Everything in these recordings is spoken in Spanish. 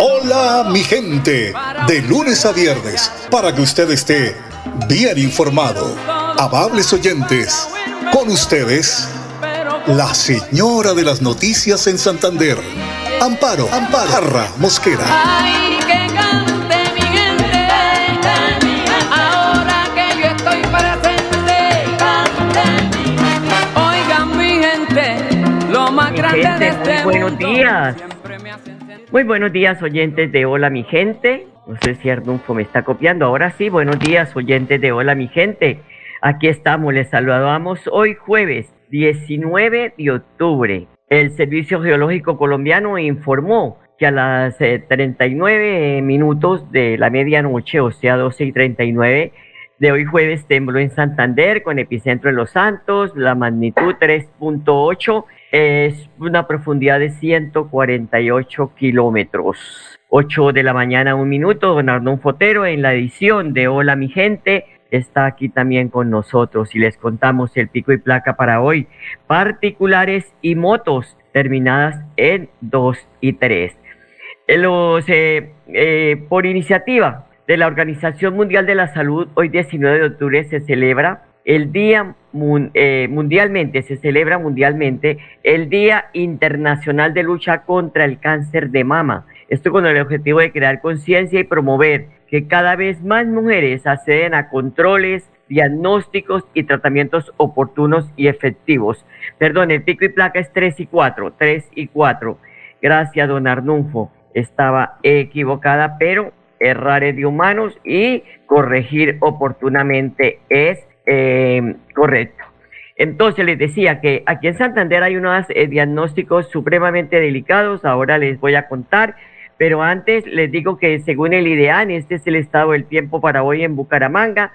Hola mi gente, de lunes a viernes, para que usted esté bien informado. Amables oyentes, con ustedes, la señora de las noticias en Santander, Amparo, Amparo, Jarra Mosquera. muy buenos días. Muy buenos días, oyentes de Hola mi gente. No sé si Arnulfo me está copiando. Ahora sí, buenos días, oyentes de Hola mi gente. Aquí estamos, les saludamos hoy jueves 19 de octubre. El Servicio Geológico Colombiano informó que a las 39 eh, minutos de la medianoche, o sea, 12 y 39 de hoy jueves, tembló en Santander con epicentro en Los Santos, la magnitud 3.8 es una profundidad de 148 kilómetros. 8 de la mañana, un minuto, don Arnón Fotero en la edición de Hola mi gente está aquí también con nosotros y les contamos el pico y placa para hoy, particulares y motos terminadas en 2 y 3. Los, eh, eh, por iniciativa de la Organización Mundial de la Salud, hoy 19 de octubre se celebra el día eh, mundialmente, se celebra mundialmente el Día Internacional de Lucha contra el Cáncer de Mama. Esto con el objetivo de crear conciencia y promover que cada vez más mujeres acceden a controles, diagnósticos y tratamientos oportunos y efectivos. Perdón, el pico y placa es 3 y 4, 3 y 4. Gracias, don Arnulfo. Estaba equivocada, pero errar es de humanos y corregir oportunamente es eh, correcto. Entonces les decía que aquí en Santander hay unos eh, diagnósticos supremamente delicados, ahora les voy a contar, pero antes les digo que según el IDEAN, este es el estado del tiempo para hoy en Bucaramanga,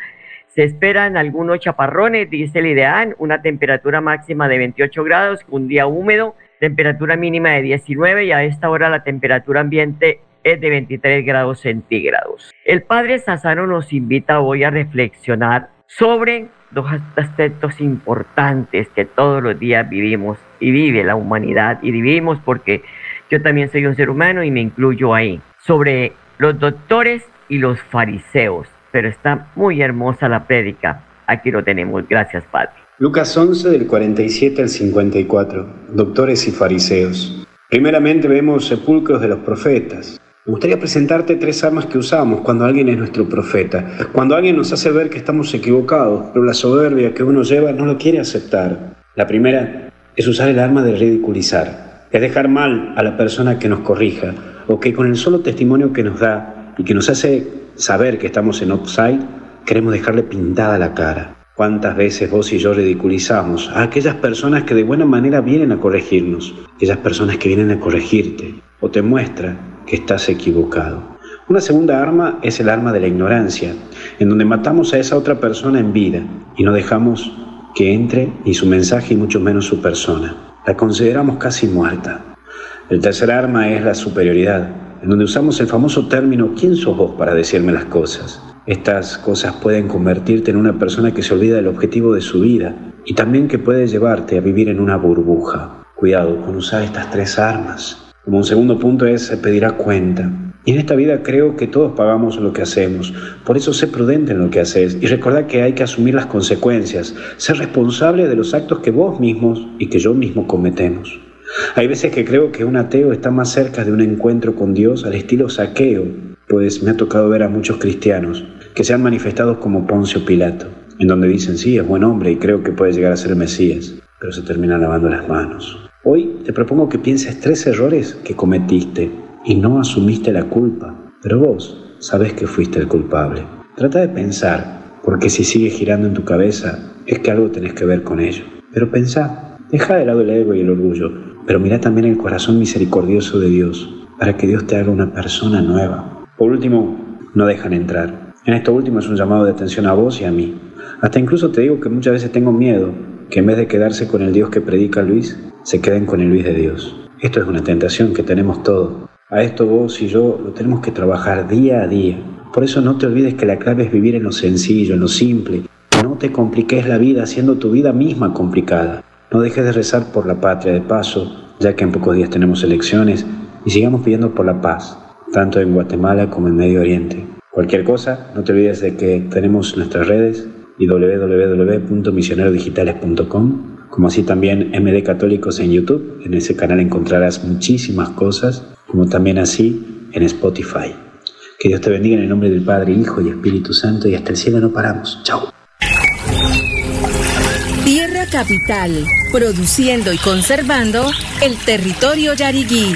se esperan algunos chaparrones, dice el IDEAN, una temperatura máxima de 28 grados, un día húmedo, temperatura mínima de 19 y a esta hora la temperatura ambiente es de 23 grados centígrados. El padre Sassano nos invita hoy a reflexionar sobre dos aspectos importantes que todos los días vivimos y vive la humanidad y vivimos porque yo también soy un ser humano y me incluyo ahí, sobre los doctores y los fariseos. Pero está muy hermosa la prédica. Aquí lo tenemos. Gracias, Padre. Lucas 11 del 47 al 54. Doctores y fariseos. Primeramente vemos sepulcros de los profetas. Me gustaría presentarte tres armas que usamos cuando alguien es nuestro profeta, cuando alguien nos hace ver que estamos equivocados, pero la soberbia que uno lleva no lo quiere aceptar. La primera es usar el arma de ridiculizar, es dejar mal a la persona que nos corrija, o que con el solo testimonio que nos da y que nos hace saber que estamos en upside, queremos dejarle pintada la cara. ¿Cuántas veces vos y yo ridiculizamos a aquellas personas que de buena manera vienen a corregirnos, aquellas personas que vienen a corregirte, o te muestran que estás equivocado. Una segunda arma es el arma de la ignorancia, en donde matamos a esa otra persona en vida y no dejamos que entre ni su mensaje y mucho menos su persona. La consideramos casi muerta. El tercer arma es la superioridad, en donde usamos el famoso término ¿quién sos vos para decirme las cosas? Estas cosas pueden convertirte en una persona que se olvida del objetivo de su vida y también que puede llevarte a vivir en una burbuja. Cuidado con usar estas tres armas. Como un segundo punto es pedirá cuenta. Y en esta vida creo que todos pagamos lo que hacemos. Por eso sé prudente en lo que haces y recuerda que hay que asumir las consecuencias, ser responsable de los actos que vos mismos y que yo mismo cometemos. Hay veces que creo que un ateo está más cerca de un encuentro con Dios al estilo saqueo, pues me ha tocado ver a muchos cristianos que se han manifestado como Poncio Pilato, en donde dicen sí, es buen hombre y creo que puede llegar a ser Mesías, pero se terminan lavando las manos. Hoy te propongo que pienses tres errores que cometiste y no asumiste la culpa, pero vos sabes que fuiste el culpable. Trata de pensar, porque si sigue girando en tu cabeza es que algo tenés que ver con ello. Pero pensá, deja de lado el ego y el orgullo, pero mira también el corazón misericordioso de Dios, para que Dios te haga una persona nueva. Por último, no dejan entrar. En esto último es un llamado de atención a vos y a mí. Hasta incluso te digo que muchas veces tengo miedo que en vez de quedarse con el Dios que predica Luis, se queden con el Luis de Dios. Esto es una tentación que tenemos todos. A esto vos y yo lo tenemos que trabajar día a día. Por eso no te olvides que la clave es vivir en lo sencillo, en lo simple. No te compliques la vida haciendo tu vida misma complicada. No dejes de rezar por la patria de paso, ya que en pocos días tenemos elecciones, y sigamos pidiendo por la paz, tanto en Guatemala como en Medio Oriente. Cualquier cosa, no te olvides de que tenemos nuestras redes y www.misionerodigitales.com, como así también MD Católicos en YouTube. En ese canal encontrarás muchísimas cosas, como también así en Spotify. Que Dios te bendiga en el nombre del Padre, Hijo y Espíritu Santo y hasta el cielo no paramos. Chao. Tierra Capital, produciendo y conservando el territorio yariguí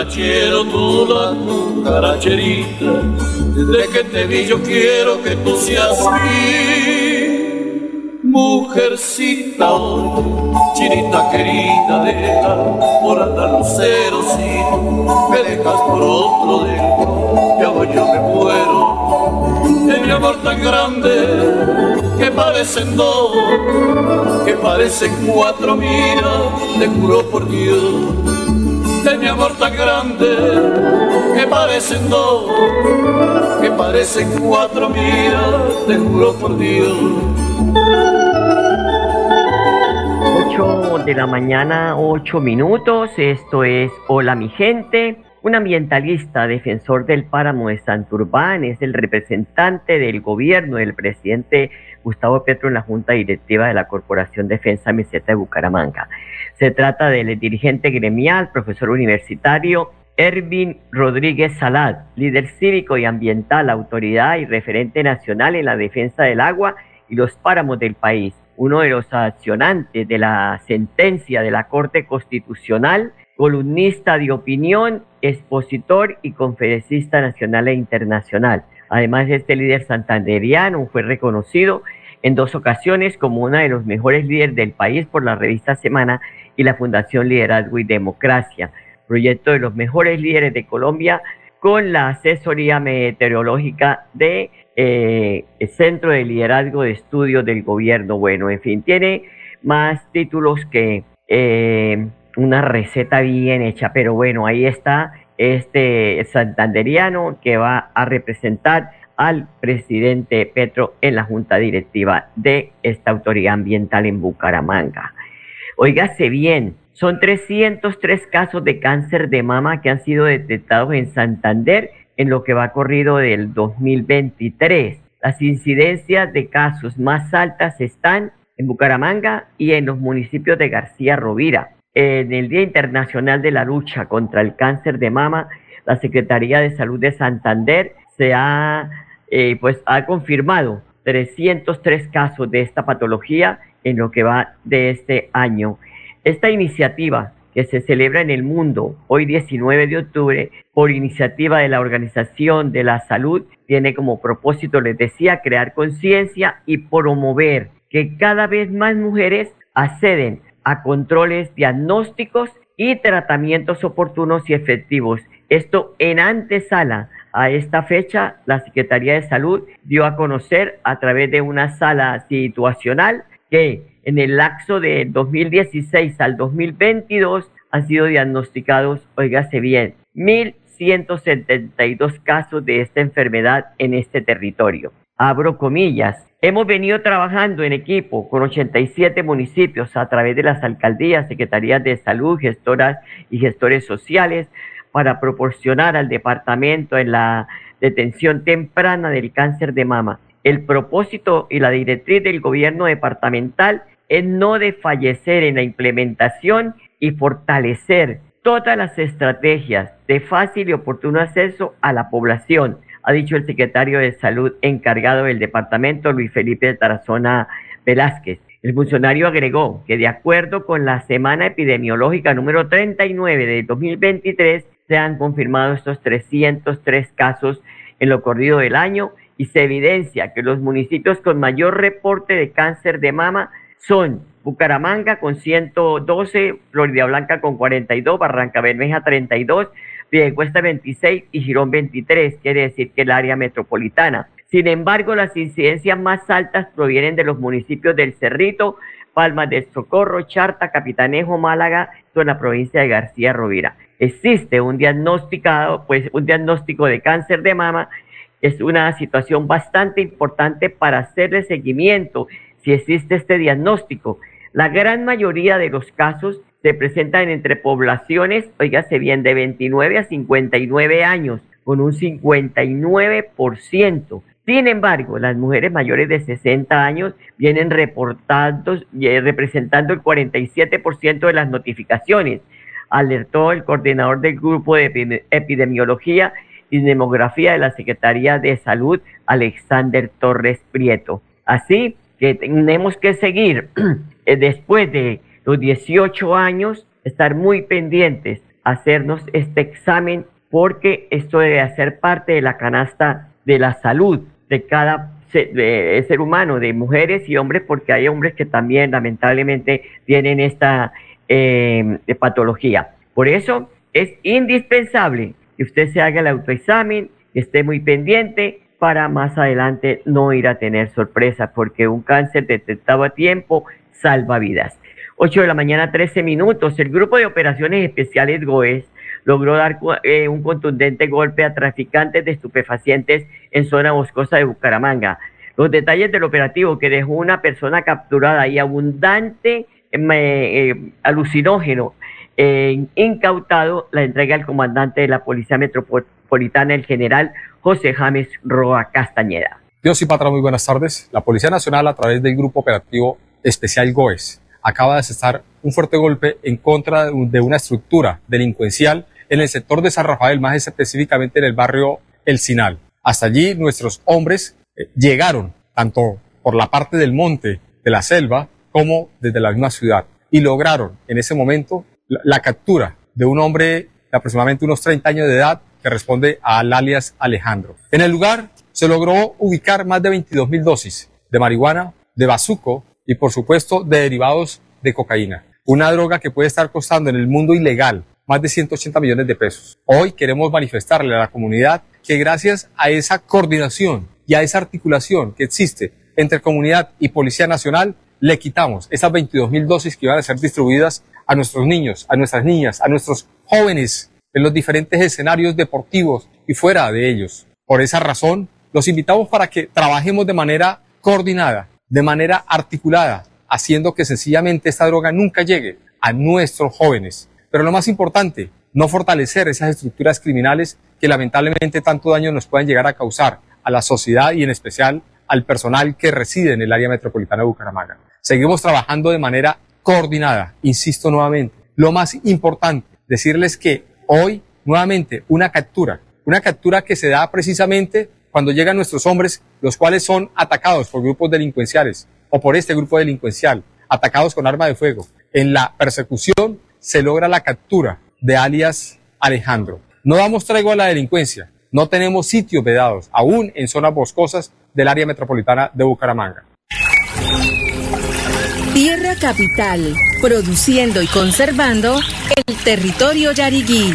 El cucarachero, tú la cucaracherita. Desde que te vi yo quiero que tú seas mi mujercita, chinita querida de la por andar lucero, si me dejas por otro de ya voy yo me muero. De mi amor tan grande que parecen dos, que parecen cuatro, mira, te juro por Dios, de mi amor tan grande, que parecen dos, que parecen cuatro, mira, te juro por Dios. 8 de la mañana, 8 minutos, esto es Hola mi gente. Un ambientalista, defensor del páramo de Santurbán, es el representante del gobierno del presidente Gustavo Petro en la Junta Directiva de la Corporación Defensa Meseta de Bucaramanga. Se trata del dirigente gremial, profesor universitario Ervin Rodríguez Salad, líder cívico y ambiental, autoridad y referente nacional en la defensa del agua y los páramos del país, uno de los accionantes de la sentencia de la Corte Constitucional, columnista de opinión, expositor y conferencista nacional e internacional. Además, este líder santanderiano fue reconocido en dos ocasiones como uno de los mejores líderes del país por la revista Semana y la Fundación Liderazgo y Democracia, proyecto de los mejores líderes de Colombia con la asesoría meteorológica de eh, Centro de Liderazgo de Estudios del Gobierno. Bueno, en fin, tiene más títulos que eh, una receta bien hecha, pero bueno, ahí está este santanderiano que va a representar al presidente Petro en la junta directiva de esta autoridad ambiental en Bucaramanga. Óigase bien, son 303 casos de cáncer de mama que han sido detectados en Santander en lo que va corrido del 2023. Las incidencias de casos más altas están en Bucaramanga y en los municipios de García Rovira. En el Día Internacional de la Lucha contra el Cáncer de Mama, la Secretaría de Salud de Santander se ha, eh, pues, ha confirmado 303 casos de esta patología en lo que va de este año. Esta iniciativa que se celebra en el mundo hoy 19 de octubre por iniciativa de la Organización de la Salud tiene como propósito, les decía, crear conciencia y promover que cada vez más mujeres acceden a controles diagnósticos y tratamientos oportunos y efectivos. Esto en antesala a esta fecha, la Secretaría de Salud dio a conocer a través de una sala situacional que en el lapso de 2016 al 2022 han sido diagnosticados, oígase bien, 172 casos de esta enfermedad en este territorio. Abro comillas. Hemos venido trabajando en equipo con 87 municipios a través de las alcaldías, secretarías de salud, gestoras y gestores sociales para proporcionar al departamento en la detención temprana del cáncer de mama. El propósito y la directriz del gobierno departamental es no desfallecer en la implementación y fortalecer todas las estrategias de fácil y oportuno acceso a la población, ha dicho el secretario de Salud encargado del departamento, Luis Felipe Tarazona Velázquez. El funcionario agregó que de acuerdo con la semana epidemiológica número 39 de 2023, se han confirmado estos 303 casos en lo corrido del año y se evidencia que los municipios con mayor reporte de cáncer de mama son Bucaramanga con 112, Florida Blanca con 42, Barranca Bermeja 32, Piedecuesta 26 y Girón 23, quiere decir que el área metropolitana. Sin embargo, las incidencias más altas provienen de los municipios del Cerrito, Palmas del Socorro, Charta, Capitanejo, Málaga, en la provincia de García Rovira. Existe un diagnosticado, pues un diagnóstico de cáncer de mama es una situación bastante importante para hacerle seguimiento si existe este diagnóstico. La gran mayoría de los casos se presentan entre poblaciones, oígase bien, de 29 a 59 años, con un 59%. Sin embargo, las mujeres mayores de 60 años vienen reportando, eh, representando el 47% de las notificaciones, alertó el coordinador del grupo de epidemiología y demografía de la Secretaría de Salud, Alexander Torres Prieto. Así que tenemos que seguir eh, después de los 18 años, estar muy pendientes, hacernos este examen, porque esto debe hacer parte de la canasta de la salud de cada ser humano, de mujeres y hombres, porque hay hombres que también lamentablemente tienen esta eh, patología. Por eso es indispensable que usted se haga el autoexamen, esté muy pendiente para más adelante no ir a tener sorpresa, porque un cáncer detectado a tiempo salva vidas. 8 de la mañana, 13 minutos. El Grupo de Operaciones Especiales GOES logró dar eh, un contundente golpe a traficantes de estupefacientes en zona boscosa de Bucaramanga. Los detalles del operativo que dejó una persona capturada y abundante eh, alucinógeno eh, incautado la entrega al comandante de la Policía Metropolitana, el general José James Roa Castañeda. Dios y Patra, muy buenas tardes. La Policía Nacional, a través del Grupo Operativo Especial GOES, acaba de asestar un fuerte golpe en contra de una estructura delincuencial en el sector de San Rafael, más específicamente en el barrio El Sinal. Hasta allí nuestros hombres eh, llegaron, tanto por la parte del monte, de la selva, como desde la misma ciudad, y lograron en ese momento la, la captura de un hombre de aproximadamente unos 30 años de edad que responde al alias Alejandro. En el lugar se logró ubicar más de 22 mil dosis de marihuana, de bazuco y por supuesto de derivados de cocaína. Una droga que puede estar costando en el mundo ilegal más de 180 millones de pesos. Hoy queremos manifestarle a la comunidad que gracias a esa coordinación y a esa articulación que existe entre comunidad y Policía Nacional, le quitamos esas 22 mil dosis que iban a ser distribuidas a nuestros niños, a nuestras niñas, a nuestros jóvenes en los diferentes escenarios deportivos y fuera de ellos. Por esa razón, los invitamos para que trabajemos de manera coordinada de manera articulada, haciendo que sencillamente esta droga nunca llegue a nuestros jóvenes. Pero lo más importante, no fortalecer esas estructuras criminales que lamentablemente tanto daño nos pueden llegar a causar a la sociedad y en especial al personal que reside en el área metropolitana de Bucaramanga. Seguimos trabajando de manera coordinada, insisto nuevamente. Lo más importante, decirles que hoy nuevamente una captura, una captura que se da precisamente cuando llegan nuestros hombres, los cuales son atacados por grupos delincuenciales o por este grupo delincuencial, atacados con arma de fuego. En la persecución se logra la captura de alias Alejandro. No damos tregua a la delincuencia. No tenemos sitios vedados, aún en zonas boscosas del área metropolitana de Bucaramanga. Tierra Capital, produciendo y conservando el territorio yariguí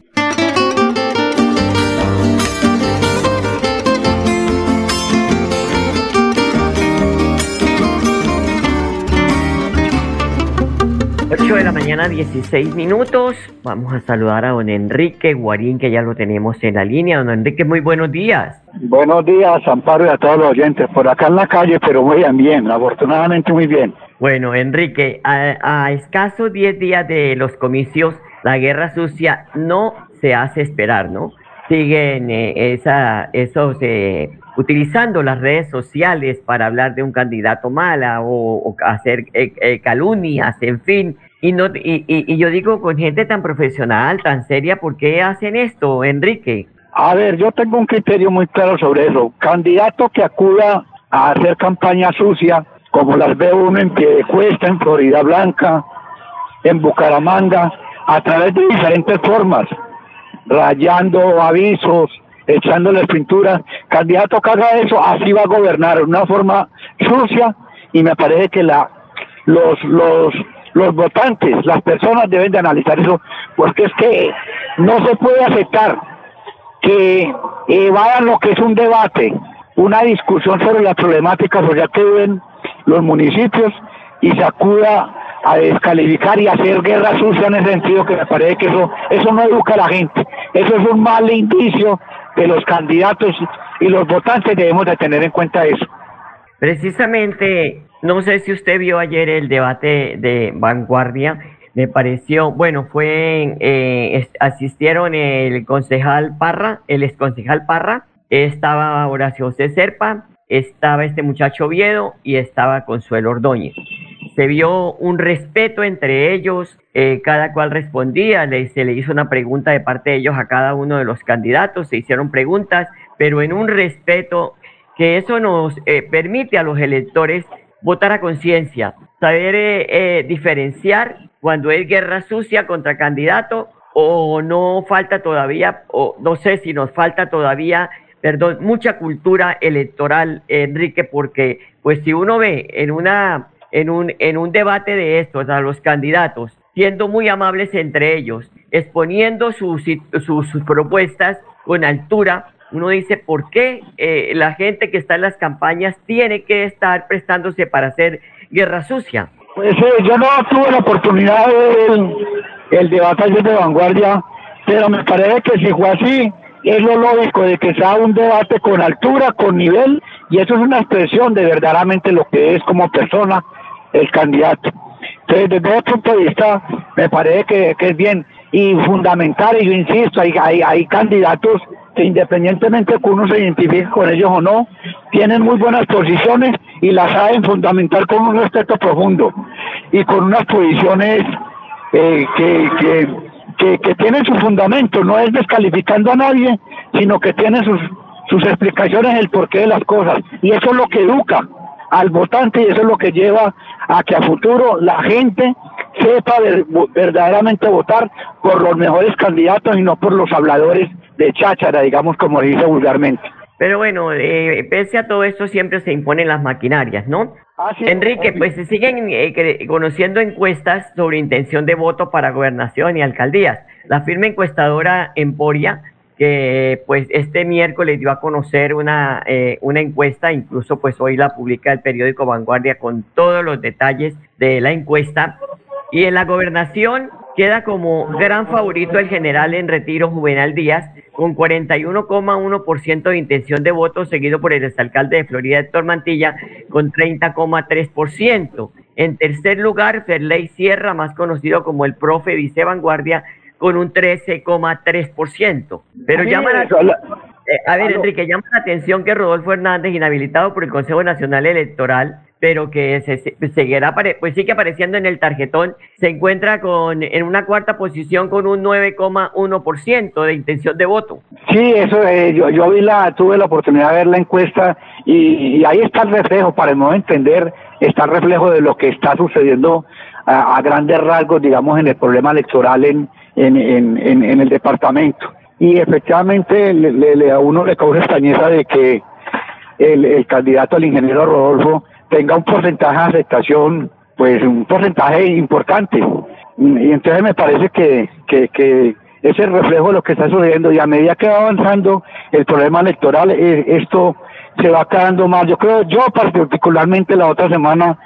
8 de la mañana, 16 minutos. Vamos a saludar a don Enrique Guarín, que ya lo tenemos en la línea. Don Enrique, muy buenos días. Buenos días, Amparo, y a todos los oyentes. Por acá en la calle, pero muy bien, afortunadamente muy bien. Bueno, Enrique, a, escasos 10 días de los comicios, la guerra sucia no se hace esperar, ¿no? Siguen eh, esa, esos, eh, utilizando las redes sociales para hablar de un candidato mala o, hacer eh, calumnias, en fin, y, no, y, y, yo digo, con gente tan profesional, tan seria, ¿por qué hacen esto, Enrique? A ver, yo tengo un criterio muy claro sobre eso. Candidato que acuda a hacer campaña sucia, como las ve uno en Piedecuesta, en Florida Blanca, en Bucaramanga, a través de diferentes formas, rayando avisos, echándole pintura. Candidato que haga eso, así va a gobernar, de una forma sucia, y me parece que la los, los los votantes, las personas deben de analizar eso, porque es que no se puede aceptar que evadan lo que es un debate, una discusión sobre la problemática social que viven los municipios y se acuda a descalificar y hacer guerra sucia en ese sentido que me parece que eso, eso no educa a la gente, eso es un mal indicio que los candidatos y los votantes debemos de tener en cuenta eso. Precisamente no sé si usted vio ayer el debate de vanguardia. Me pareció, bueno, fue, eh, asistieron el concejal Parra, el exconcejal Parra, estaba Horacio José Serpa, estaba este muchacho Viedo y estaba Consuelo Ordóñez. Se vio un respeto entre ellos, eh, cada cual respondía, se le hizo una pregunta de parte de ellos a cada uno de los candidatos, se hicieron preguntas, pero en un respeto que eso nos eh, permite a los electores votar a conciencia, saber eh, eh, diferenciar cuando es guerra sucia contra candidato o no falta todavía, o no sé si nos falta todavía, perdón, mucha cultura electoral, Enrique, porque pues si uno ve en una en un en un debate de estos a los candidatos siendo muy amables entre ellos, exponiendo sus, sus propuestas con altura, uno dice, ¿por qué eh, la gente que está en las campañas tiene que estar prestándose para hacer guerra sucia? Pues eh, yo no tuve la oportunidad de el, debate de vanguardia, pero me parece que si fue así, es lo lógico de que sea un debate con altura, con nivel, y eso es una expresión de verdaderamente lo que es como persona el candidato. Entonces, desde ese punto de vista, me parece que, es bien. Y fundamental, y yo insisto, hay, hay, hay candidatos que independientemente que uno se identifique con ellos o no, tienen muy buenas posiciones y las saben fundamental con un respeto profundo y con unas posiciones eh, que, que, que, tienen su fundamento, no es descalificando a nadie, sino que tienen sus, sus explicaciones el porqué de las cosas. Y eso es lo que educa al votante y eso es lo que lleva a que a futuro la gente sepa verdaderamente votar por los mejores candidatos y no por los habladores de cháchara, digamos como dice vulgarmente. Pero bueno, eh, pese a todo esto siempre se imponen las maquinarias, ¿no? Ah, Enrique, pues se siguen eh, conociendo encuestas sobre intención de voto para gobernación y alcaldías. La firma encuestadora Emporia, que pues este miércoles dio a conocer una, eh, una encuesta, incluso pues hoy la publica el periódico Vanguardia con todos los detalles de la encuesta. Y en la gobernación queda como gran favorito el general en retiro Juvenal Díaz, con 41,1% de intención de voto, seguido por el exalcalde de Florida, Héctor Mantilla, con 30,3%. En tercer lugar, Ferley Sierra, más conocido como el profe Vice Vanguardia, con un 13,3%. Pero llama la, eh, a ver, Enrique, llama la atención que Rodolfo Hernández, inhabilitado por el Consejo Nacional Electoral, pero que se, seguirá, pues sigue apareciendo en el tarjetón, se encuentra con en una cuarta posición con un 9,1% de intención de voto. Sí, eso eh, yo, yo vi la, tuve la oportunidad de ver la encuesta y, ahí está el reflejo, para el modo entender, está el reflejo de lo que está sucediendo a, grandes rasgos, digamos, en el problema electoral en, en, en, en el departamento. Y efectivamente le, a uno le causa extrañeza de que el, el candidato al ingeniero Rodolfo tenga un porcentaje de aceptación, pues un porcentaje importante. Y entonces me parece que, que, que es el reflejo de lo que está sucediendo y a medida que va avanzando el problema electoral, eh, esto se va quedando más. Yo creo, yo particularmente la otra semana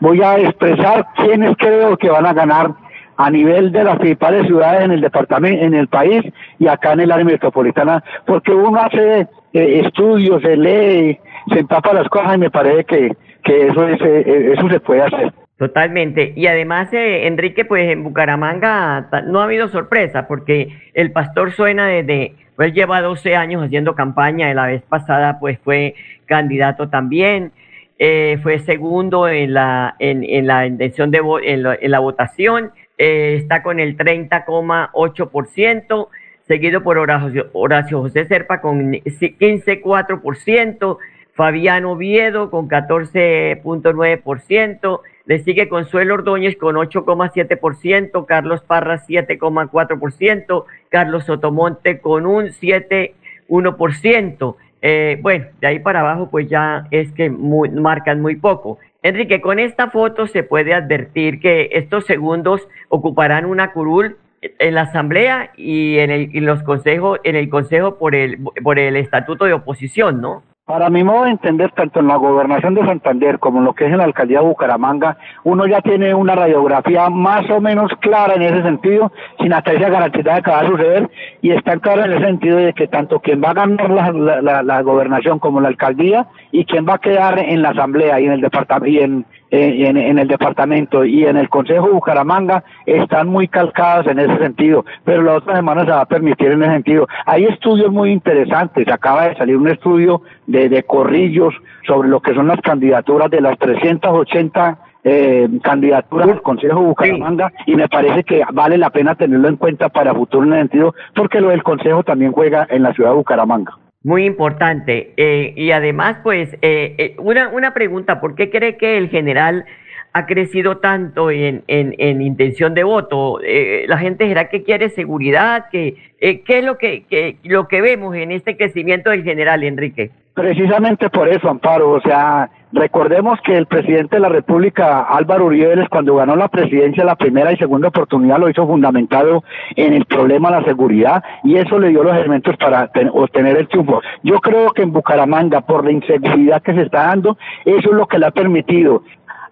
voy a expresar quiénes creo que van a ganar a nivel de las principales ciudades en el departamento, en el país y acá en el área metropolitana, porque uno hace eh, estudios, se lee, se empapa las cosas y me parece que, que eso, es, eh, eso se puede hacer. Totalmente. Y además, eh, Enrique, pues en Bucaramanga no ha habido sorpresa porque el pastor suena desde, pues lleva 12 años haciendo campaña, la vez pasada pues fue candidato también, eh, fue segundo en la, en, en la intención de en, en la votación, está con el 30,8%, seguido por Horacio, Horacio José Serpa con 15,4%, Fabiano Oviedo con 14.9%, le sigue Consuelo Ordóñez con 8,7%, Carlos Parra 7,4%, Carlos Sotomonte con un 7,1%. Eh, bueno, de ahí para abajo pues ya es que marcan muy poco. Enrique, con esta foto se puede advertir que estos segundos ocuparán una curul en la asamblea y en, el, los consejos, en el consejo por el, por el estatuto de oposición, ¿no? Para mi modo de entender, tanto en la gobernación de Santander como en lo que es en la alcaldía de Bucaramanga, uno ya tiene una radiografía más o menos clara en ese sentido, sin hasta esa garantía de que va a suceder, y está claro en el sentido de que tanto quien va a ganar la, la, gobernación como la alcaldía, y quien va a quedar en la asamblea y en el departamento, y en, en, en, el departamento y en el Consejo de Bucaramanga están muy calcadas en ese sentido, pero la otra semana se va a permitir en ese sentido. Hay estudios muy interesantes, acaba de salir un estudio de, de Corrillos sobre lo que son las candidaturas de las 380 eh, candidaturas del Consejo Bucaramanga y me parece que vale la pena tenerlo en cuenta para futuro en ese sentido porque lo del Consejo también juega en la ciudad de Bucaramanga. Muy importante. Eh, y además, pues, eh, eh, una, una pregunta, ¿por qué cree que el general ha crecido tanto en, en, en intención de voto? ¿La gente será que quiere seguridad? ¿Qué, ¿Qué es lo que, que, lo que vemos en este crecimiento del general, Enrique? Precisamente por eso, Amparo. O sea, recordemos que el presidente de la República, Álvaro Uribe cuando ganó la presidencia la primera y segunda oportunidad, lo hizo fundamentado en el problema de la seguridad y eso le dio los elementos para obtener el triunfo. Yo creo que en Bucaramanga, por la inseguridad que se está dando, eso es lo que le ha permitido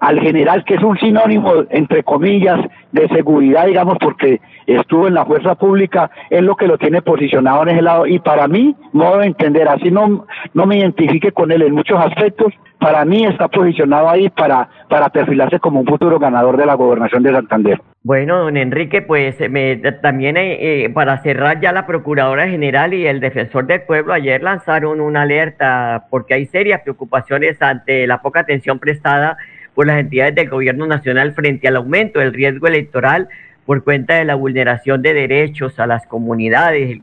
al general, que es un sinónimo, entre comillas, de seguridad, digamos, porque estuvo en la fuerza pública, es lo que lo tiene posicionado en ese lado. Y para mí, modo de entender, así no, no me identifique con él en muchos aspectos, para mí está posicionado ahí para, para perfilarse como un futuro ganador de la gobernación de Santander. Bueno, don Enrique, pues me, también eh, eh, para cerrar ya la Procuradora General y el Defensor del Pueblo ayer lanzaron una alerta porque hay serias preocupaciones ante la poca atención prestada por las entidades del gobierno nacional frente al aumento del riesgo electoral por cuenta de la vulneración de derechos a las comunidades, el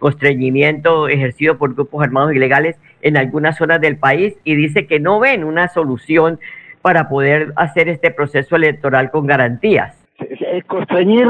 constreñimiento ejercido por grupos armados ilegales en algunas zonas del país y dice que no ven una solución para poder hacer este proceso electoral con garantías. El constreñir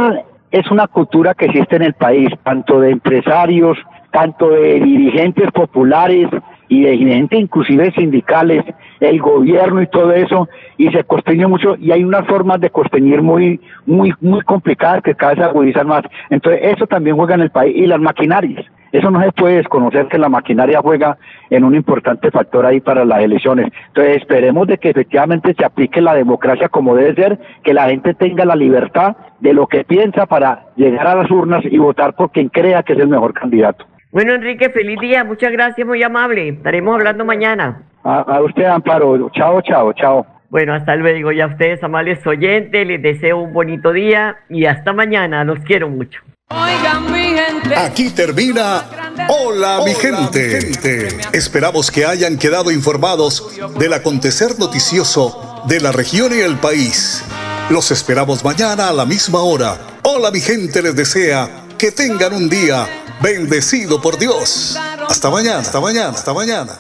es una cultura que existe en el país, tanto de empresarios, tanto de dirigentes populares y de dirigentes inclusive sindicales el gobierno y todo eso, y se costeña mucho, y hay unas formas de costeñir muy, muy, muy complicadas que cada vez agudizan más. Entonces, eso también juega en el país, y las maquinarias. Eso no se puede desconocer que la maquinaria juega en un importante factor ahí para las elecciones. Entonces esperemos de que efectivamente se aplique la democracia como debe ser, que la gente tenga la libertad de lo que piensa para llegar a las urnas y votar por quien crea que es el mejor candidato. Bueno, Enrique, feliz día. Muchas gracias, muy amable. Estaremos hablando mañana. A, usted, Amparo. Chao, chao, chao. Bueno, hasta luego. Y a ustedes, amables oyentes, les deseo un bonito día y hasta mañana. Los quiero mucho. Oigan, mi gente. Aquí termina Hola, mi, gente. gente. Esperamos que hayan quedado informados del acontecer noticioso de la región y el país. Los esperamos mañana a la misma hora. Hola, mi gente les desea que tengan un día bendecido por Dios. Hasta mañana, hasta mañana, hasta mañana.